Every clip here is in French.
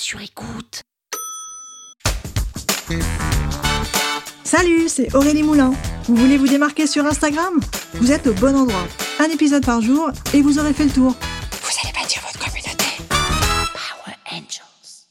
sur écoute. Salut, c'est Aurélie Moulin. Vous voulez vous démarquer sur Instagram? Vous êtes au bon endroit. Un épisode par jour et vous aurez fait le tour. Vous allez bâtir votre communauté. Power Angels.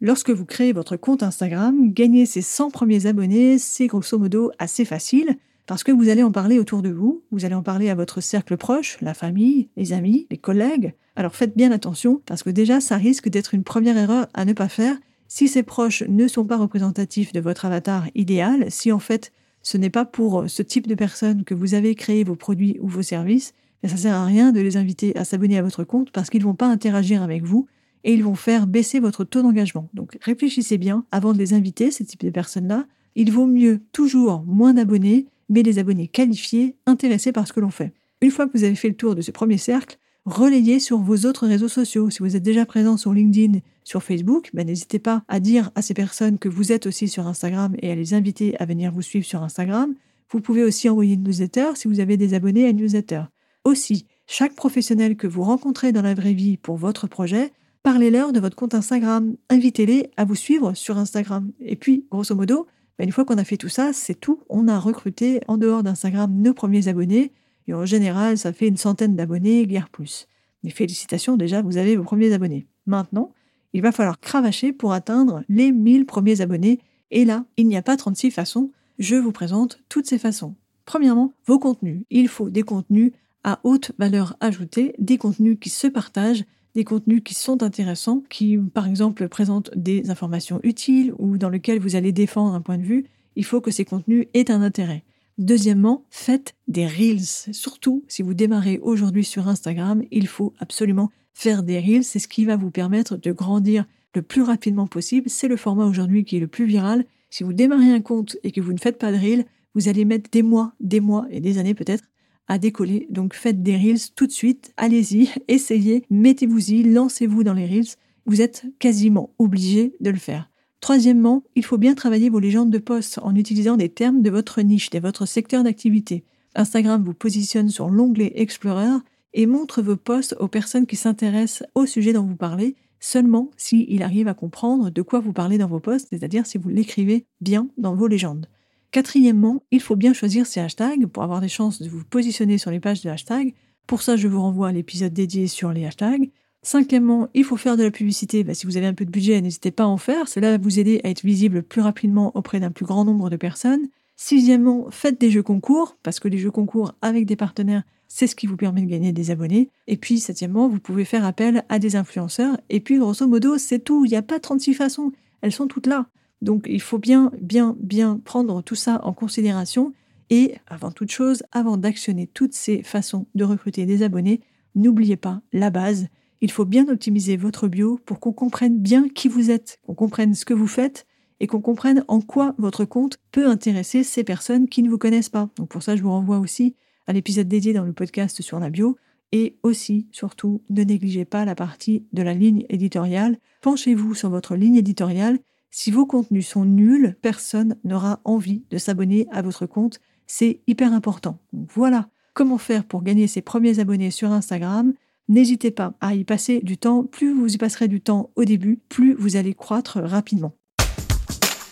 Lorsque vous créez votre compte Instagram, gagner ses 100 premiers abonnés, c'est grosso modo assez facile parce que vous allez en parler autour de vous, vous allez en parler à votre cercle proche, la famille, les amis, les collègues. Alors faites bien attention parce que déjà ça risque d'être une première erreur à ne pas faire si ces proches ne sont pas représentatifs de votre avatar idéal, si en fait ce n'est pas pour ce type de personnes que vous avez créé vos produits ou vos services, ça ne sert à rien de les inviter à s'abonner à votre compte parce qu'ils ne vont pas interagir avec vous et ils vont faire baisser votre taux d'engagement. Donc réfléchissez bien avant de les inviter, ces types de personnes-là. Il vaut mieux toujours moins d'abonnés, mais des abonnés qualifiés, intéressés par ce que l'on fait. Une fois que vous avez fait le tour de ce premier cercle, relayez sur vos autres réseaux sociaux. Si vous êtes déjà présent sur LinkedIn, sur Facebook, ben, n'hésitez pas à dire à ces personnes que vous êtes aussi sur Instagram et à les inviter à venir vous suivre sur Instagram. Vous pouvez aussi envoyer une newsletter si vous avez des abonnés à une newsletter. Aussi, chaque professionnel que vous rencontrez dans la vraie vie pour votre projet, parlez-leur de votre compte Instagram. Invitez-les à vous suivre sur Instagram. Et puis, grosso modo, ben, une fois qu'on a fait tout ça, c'est tout. On a recruté en dehors d'Instagram nos premiers abonnés et en général, ça fait une centaine d'abonnés, guère plus. Mais félicitations, déjà, vous avez vos premiers abonnés. Maintenant, il va falloir cravacher pour atteindre les 1000 premiers abonnés. Et là, il n'y a pas 36 façons. Je vous présente toutes ces façons. Premièrement, vos contenus. Il faut des contenus à haute valeur ajoutée, des contenus qui se partagent, des contenus qui sont intéressants, qui par exemple présentent des informations utiles ou dans lesquels vous allez défendre un point de vue. Il faut que ces contenus aient un intérêt. Deuxièmement, faites des reels. Surtout, si vous démarrez aujourd'hui sur Instagram, il faut absolument faire des reels. C'est ce qui va vous permettre de grandir le plus rapidement possible. C'est le format aujourd'hui qui est le plus viral. Si vous démarrez un compte et que vous ne faites pas de reels, vous allez mettre des mois, des mois et des années peut-être à décoller. Donc faites des reels tout de suite. Allez-y, essayez, mettez-vous-y, lancez-vous dans les reels. Vous êtes quasiment obligé de le faire. Troisièmement, il faut bien travailler vos légendes de poste en utilisant des termes de votre niche, de votre secteur d'activité. Instagram vous positionne sur l'onglet Explorer et montre vos posts aux personnes qui s'intéressent au sujet dont vous parlez, seulement s'il arrive à comprendre de quoi vous parlez dans vos posts, c'est-à-dire si vous l'écrivez bien dans vos légendes. Quatrièmement, il faut bien choisir ces hashtags pour avoir des chances de vous positionner sur les pages de hashtags. Pour ça, je vous renvoie à l'épisode dédié sur les hashtags. Cinquièmement, il faut faire de la publicité. Bah, si vous avez un peu de budget, n'hésitez pas à en faire. Cela va vous aider à être visible plus rapidement auprès d'un plus grand nombre de personnes. Sixièmement, faites des jeux concours, parce que les jeux concours avec des partenaires, c'est ce qui vous permet de gagner des abonnés. Et puis, septièmement, vous pouvez faire appel à des influenceurs. Et puis, grosso modo, c'est tout. Il n'y a pas 36 façons. Elles sont toutes là. Donc, il faut bien, bien, bien prendre tout ça en considération. Et avant toute chose, avant d'actionner toutes ces façons de recruter des abonnés, n'oubliez pas la base, il faut bien optimiser votre bio pour qu'on comprenne bien qui vous êtes, qu'on comprenne ce que vous faites et qu'on comprenne en quoi votre compte peut intéresser ces personnes qui ne vous connaissent pas. Donc pour ça, je vous renvoie aussi à l'épisode dédié dans le podcast sur la bio. Et aussi, surtout, ne négligez pas la partie de la ligne éditoriale. Penchez-vous sur votre ligne éditoriale. Si vos contenus sont nuls, personne n'aura envie de s'abonner à votre compte. C'est hyper important. Voilà comment faire pour gagner ses premiers abonnés sur Instagram. N'hésitez pas à y passer du temps. Plus vous y passerez du temps au début, plus vous allez croître rapidement.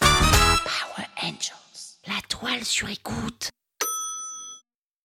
Power Angels, la toile sur écoute.